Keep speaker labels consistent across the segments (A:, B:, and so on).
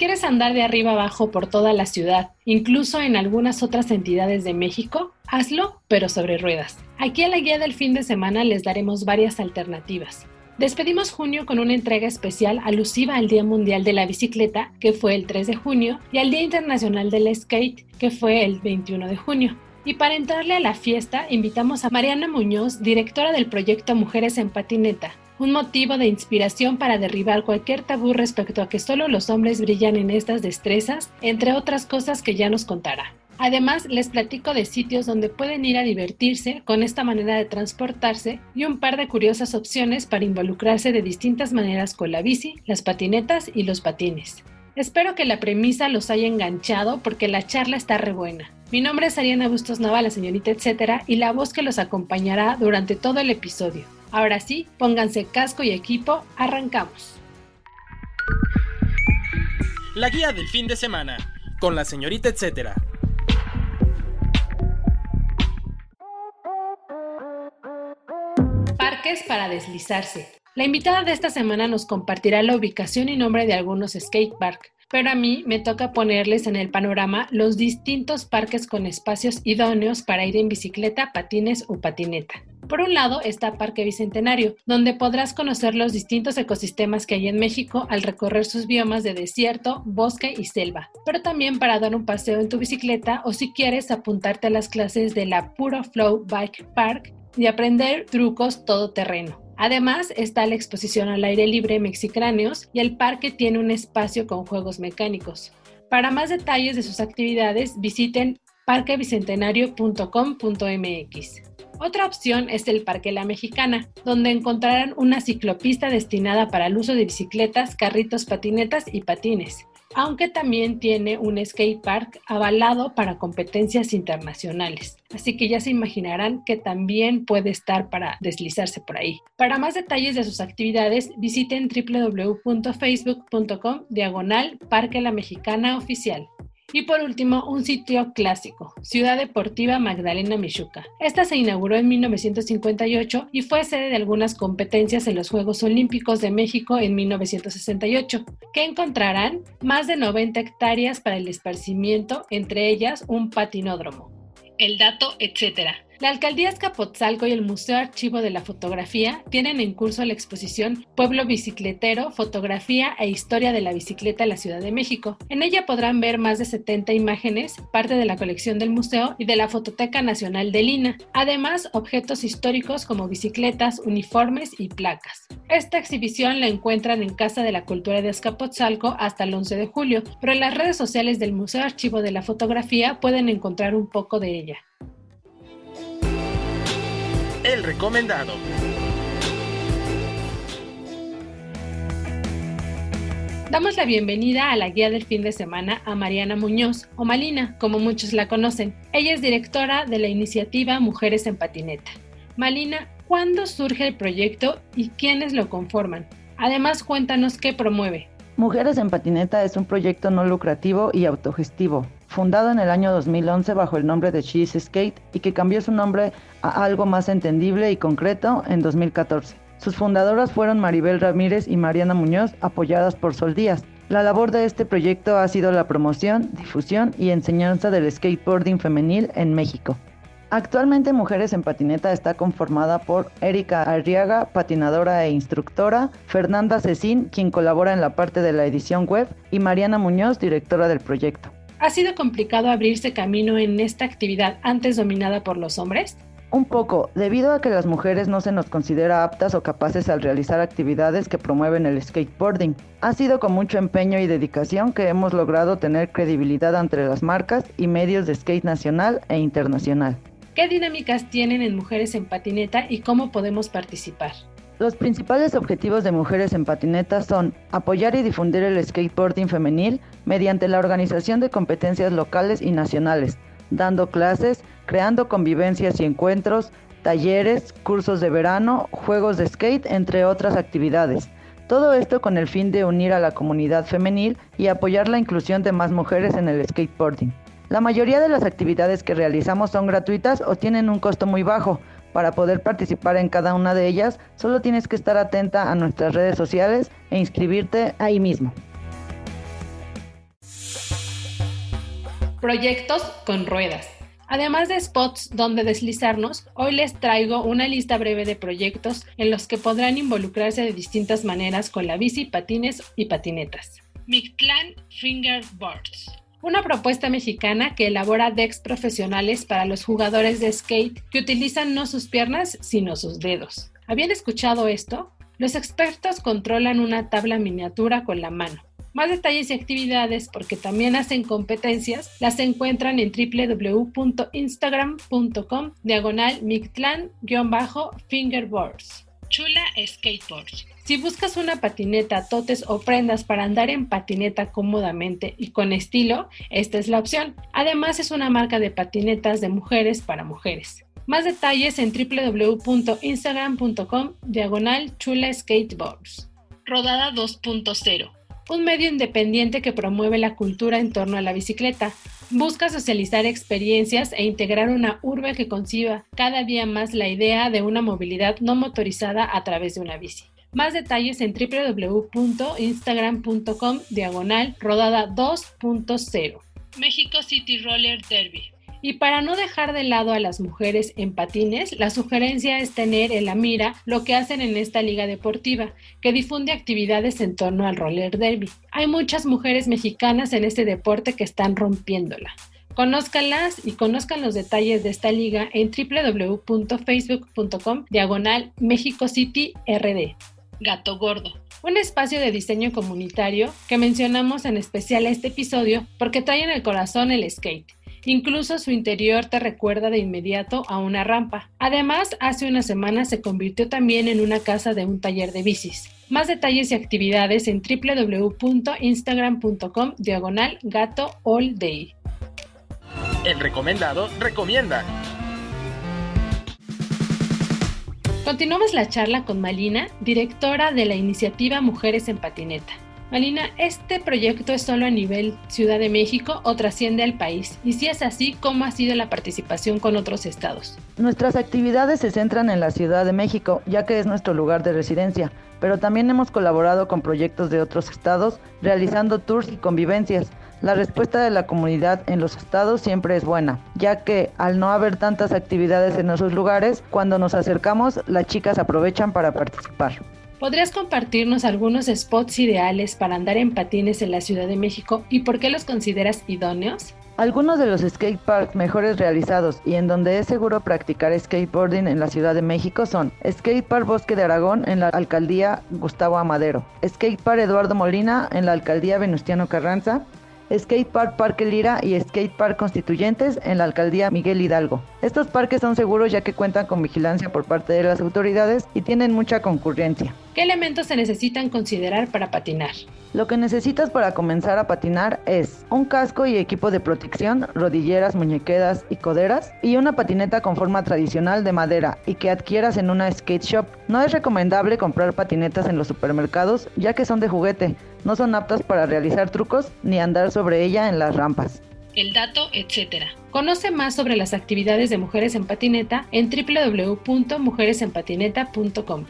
A: Quieres andar de arriba abajo por toda la ciudad, incluso en algunas otras entidades de México, hazlo, pero sobre ruedas. Aquí a la guía del fin de semana les daremos varias alternativas. Despedimos junio con una entrega especial alusiva al Día Mundial de la Bicicleta, que fue el 3 de junio, y al Día Internacional del Skate, que fue el 21 de junio. Y para entrarle a la fiesta, invitamos a Mariana Muñoz, directora del proyecto Mujeres en Patineta, un motivo de inspiración para derribar cualquier tabú respecto a que solo los hombres brillan en estas destrezas, entre otras cosas que ya nos contará. Además, les platico de sitios donde pueden ir a divertirse con esta manera de transportarse y un par de curiosas opciones para involucrarse de distintas maneras con la bici, las patinetas y los patines. Espero que la premisa los haya enganchado porque la charla está re buena. Mi nombre es Ariana Bustos Nava, la señorita etcétera, y la voz que los acompañará durante todo el episodio. Ahora sí, pónganse casco y equipo, arrancamos.
B: La guía del fin de semana, con la señorita etcétera.
A: Parques para deslizarse. La invitada de esta semana nos compartirá la ubicación y nombre de algunos skate park, pero a mí me toca ponerles en el panorama los distintos parques con espacios idóneos para ir en bicicleta, patines o patineta. Por un lado está Parque Bicentenario, donde podrás conocer los distintos ecosistemas que hay en México al recorrer sus biomas de desierto, bosque y selva, pero también para dar un paseo en tu bicicleta o si quieres apuntarte a las clases de la Puro Flow Bike Park y aprender trucos todoterreno. Además está la exposición al aire libre Mexicráneos y el parque tiene un espacio con juegos mecánicos. Para más detalles de sus actividades visiten parquebicentenario.com.mx. Otra opción es el Parque La Mexicana, donde encontrarán una ciclopista destinada para el uso de bicicletas, carritos, patinetas y patines, aunque también tiene un skate park avalado para competencias internacionales. Así que ya se imaginarán que también puede estar para deslizarse por ahí. Para más detalles de sus actividades, visiten www.facebook.com diagonal Parque La Mexicana Oficial. Y por último, un sitio clásico, Ciudad Deportiva Magdalena Michuca. Esta se inauguró en 1958 y fue sede de algunas competencias en los Juegos Olímpicos de México en 1968, que encontrarán más de 90 hectáreas para el esparcimiento, entre ellas un patinódromo. El dato, etcétera. La Alcaldía Escapotzalco y el Museo Archivo de la Fotografía tienen en curso la exposición Pueblo Bicicletero, Fotografía e Historia de la Bicicleta en la Ciudad de México. En ella podrán ver más de 70 imágenes, parte de la colección del museo y de la Fototeca Nacional de Lina. Además, objetos históricos como bicicletas, uniformes y placas. Esta exhibición la encuentran en Casa de la Cultura de Escapotzalco hasta el 11 de julio, pero en las redes sociales del Museo Archivo de la Fotografía pueden encontrar un poco de ella.
B: El recomendado.
A: Damos la bienvenida a la guía del fin de semana a Mariana Muñoz, o Malina, como muchos la conocen. Ella es directora de la iniciativa Mujeres en Patineta. Malina, ¿cuándo surge el proyecto y quiénes lo conforman? Además, cuéntanos qué promueve.
C: Mujeres en Patineta es un proyecto no lucrativo y autogestivo, fundado en el año 2011 bajo el nombre de She's Skate y que cambió su nombre a algo más entendible y concreto en 2014. Sus fundadoras fueron Maribel Ramírez y Mariana Muñoz, apoyadas por Sol Díaz. La labor de este proyecto ha sido la promoción, difusión y enseñanza del skateboarding femenil en México. Actualmente Mujeres en Patineta está conformada por Erika Arriaga, patinadora e instructora, Fernanda Cecín, quien colabora en la parte de la edición web, y Mariana Muñoz, directora del proyecto.
A: ¿Ha sido complicado abrirse camino en esta actividad antes dominada por los hombres?
C: Un poco, debido a que las mujeres no se nos considera aptas o capaces al realizar actividades que promueven el skateboarding. Ha sido con mucho empeño y dedicación que hemos logrado tener credibilidad entre las marcas y medios de skate nacional e internacional.
A: ¿Qué dinámicas tienen en Mujeres en Patineta y cómo podemos participar?
C: Los principales objetivos de Mujeres en Patinetas son apoyar y difundir el skateboarding femenil mediante la organización de competencias locales y nacionales, dando clases, creando convivencias y encuentros, talleres, cursos de verano, juegos de skate, entre otras actividades. Todo esto con el fin de unir a la comunidad femenil y apoyar la inclusión de más mujeres en el skateboarding. La mayoría de las actividades que realizamos son gratuitas o tienen un costo muy bajo, para poder participar en cada una de ellas, solo tienes que estar atenta a nuestras redes sociales e inscribirte ahí mismo.
A: Proyectos con ruedas. Además de spots donde deslizarnos, hoy les traigo una lista breve de proyectos en los que podrán involucrarse de distintas maneras con la bici, patines y patinetas. Mictlan Fingerboards una propuesta mexicana que elabora decks profesionales para los jugadores de skate que utilizan no sus piernas, sino sus dedos. ¿Habían escuchado esto? Los expertos controlan una tabla miniatura con la mano. Más detalles y actividades, porque también hacen competencias, las encuentran en www.instagram.com diagonal mictlan-fingerboards. Chula Skateboards. Si buscas una patineta, totes o prendas para andar en patineta cómodamente y con estilo, esta es la opción. Además es una marca de patinetas de mujeres para mujeres. Más detalles en www.instagram.com diagonal chula skateboards. Rodada 2.0 un medio independiente que promueve la cultura en torno a la bicicleta. Busca socializar experiencias e integrar una urbe que conciba cada día más la idea de una movilidad no motorizada a través de una bici. Más detalles en www.instagram.com diagonal rodada 2.0. México City Roller Derby. Y para no dejar de lado a las mujeres en patines, la sugerencia es tener en la mira lo que hacen en esta liga deportiva, que difunde actividades en torno al roller derby. Hay muchas mujeres mexicanas en este deporte que están rompiéndola. Conózcanlas y conozcan los detalles de esta liga en www.facebook.com diagonal México City RD. Gato Gordo, un espacio de diseño comunitario que mencionamos en especial este episodio porque trae en el corazón el skate. Incluso su interior te recuerda de inmediato a una rampa. Además, hace una semana se convirtió también en una casa de un taller de bicis. Más detalles y actividades en www.instagram.com diagonal gato all day.
B: El recomendado recomienda.
A: Continuamos la charla con Malina, directora de la iniciativa Mujeres en Patineta. Malina, ¿este proyecto es solo a nivel Ciudad de México o trasciende al país? Y si es así, ¿cómo ha sido la participación con otros estados?
C: Nuestras actividades se centran en la Ciudad de México, ya que es nuestro lugar de residencia, pero también hemos colaborado con proyectos de otros estados, realizando tours y convivencias. La respuesta de la comunidad en los estados siempre es buena, ya que al no haber tantas actividades en esos lugares, cuando nos acercamos, las chicas aprovechan para participar.
A: ¿Podrías compartirnos algunos spots ideales para andar en patines en la Ciudad de México y por qué los consideras idóneos?
C: Algunos de los skateparks mejores realizados y en donde es seguro practicar skateboarding en la Ciudad de México son Skatepark Bosque de Aragón en la alcaldía Gustavo Amadero, Skatepark Eduardo Molina en la alcaldía Venustiano Carranza, Skate Park Parque Lira y Skate Park Constituyentes en la alcaldía Miguel Hidalgo. Estos parques son seguros ya que cuentan con vigilancia por parte de las autoridades y tienen mucha concurrencia.
A: ¿Qué elementos se necesitan considerar para patinar?
C: Lo que necesitas para comenzar a patinar es un casco y equipo de protección, rodilleras, muñequeras y coderas y una patineta con forma tradicional de madera y que adquieras en una skate shop. No es recomendable comprar patinetas en los supermercados ya que son de juguete, no son aptas para realizar trucos ni andar sobre ella en las rampas
A: el dato, etc. Conoce más sobre las actividades de mujeres en patineta en www.mujeresenpatineta.com.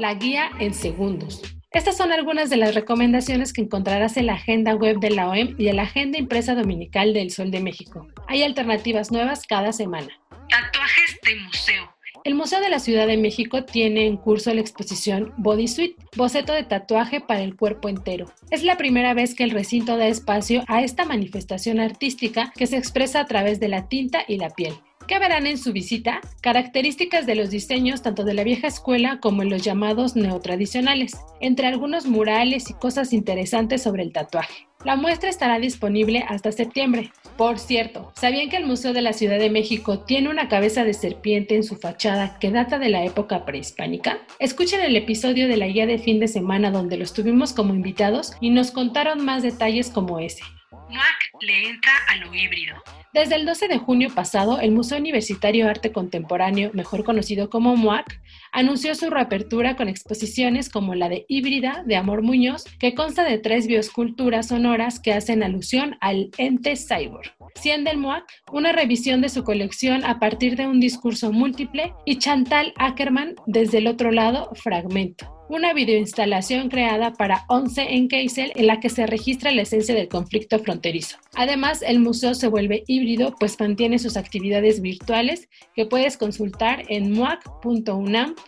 A: La guía en segundos. Estas son algunas de las recomendaciones que encontrarás en la agenda web de la OEM y en la agenda impresa dominical del Sol de México. Hay alternativas nuevas cada semana. Tatuajes de museo. El Museo de la Ciudad de México tiene en curso la exposición Body Suite, boceto de tatuaje para el cuerpo entero. Es la primera vez que el recinto da espacio a esta manifestación artística que se expresa a través de la tinta y la piel. ¿Qué verán en su visita? Características de los diseños tanto de la vieja escuela como en los llamados neotradicionales, entre algunos murales y cosas interesantes sobre el tatuaje. La muestra estará disponible hasta septiembre. Por cierto, ¿sabían que el Museo de la Ciudad de México tiene una cabeza de serpiente en su fachada que data de la época prehispánica? Escuchen el episodio de la guía de fin de semana donde los tuvimos como invitados y nos contaron más detalles como ese.
D: MUAC le entra a lo híbrido.
A: Desde el 12 de junio pasado, el Museo Universitario de Arte Contemporáneo, mejor conocido como MUAC, anunció su reapertura con exposiciones como la de Híbrida de Amor Muñoz, que consta de tres bioesculturas sonoras que hacen alusión al ente cyborg. Cien del MUAC, una revisión de su colección a partir de un discurso múltiple, y Chantal Ackerman, desde el otro lado, Fragmento una videoinstalación creada para 11 en Keisel en la que se registra la esencia del conflicto fronterizo. Además, el museo se vuelve híbrido pues mantiene sus actividades virtuales que puedes consultar en muac.unam.mx.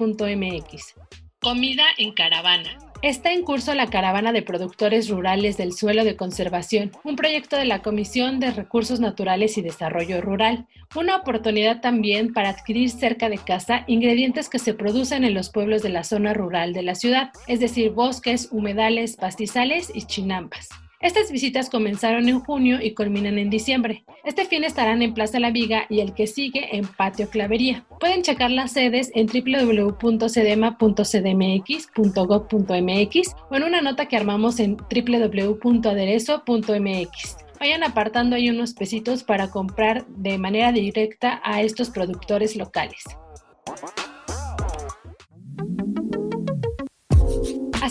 D: Comida en caravana.
A: Está en curso la Caravana de Productores Rurales del Suelo de Conservación, un proyecto de la Comisión de Recursos Naturales y Desarrollo Rural, una oportunidad también para adquirir cerca de casa ingredientes que se producen en los pueblos de la zona rural de la ciudad, es decir, bosques, humedales, pastizales y chinampas. Estas visitas comenzaron en junio y culminan en diciembre. Este fin estarán en Plaza La Viga y el que sigue en Patio Clavería. Pueden checar las sedes en www.cedema.cdmx.gov.mx o en una nota que armamos en www.aderezo.mx. Vayan apartando ahí unos pesitos para comprar de manera directa a estos productores locales.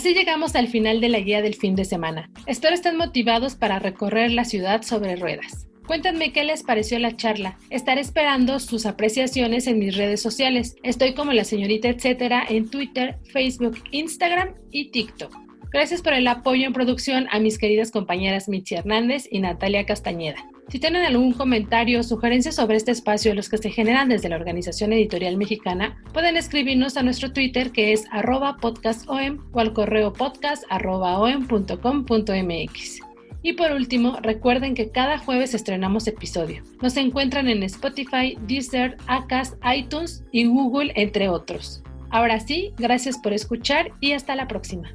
A: Así llegamos al final de la guía del fin de semana. Espero estén motivados para recorrer la ciudad sobre ruedas. Cuéntenme qué les pareció la charla. Estaré esperando sus apreciaciones en mis redes sociales. Estoy como la señorita etcétera en Twitter, Facebook, Instagram y TikTok. Gracias por el apoyo en producción a mis queridas compañeras Mitzi Hernández y Natalia Castañeda. Si tienen algún comentario o sugerencia sobre este espacio, los que se generan desde la Organización Editorial Mexicana, pueden escribirnos a nuestro Twitter que es arroba podcastom o al correo podcast.om.com.mx. Y por último, recuerden que cada jueves estrenamos episodio. Nos encuentran en Spotify, Deezer, Acast, iTunes y Google, entre otros. Ahora sí, gracias por escuchar y hasta la próxima.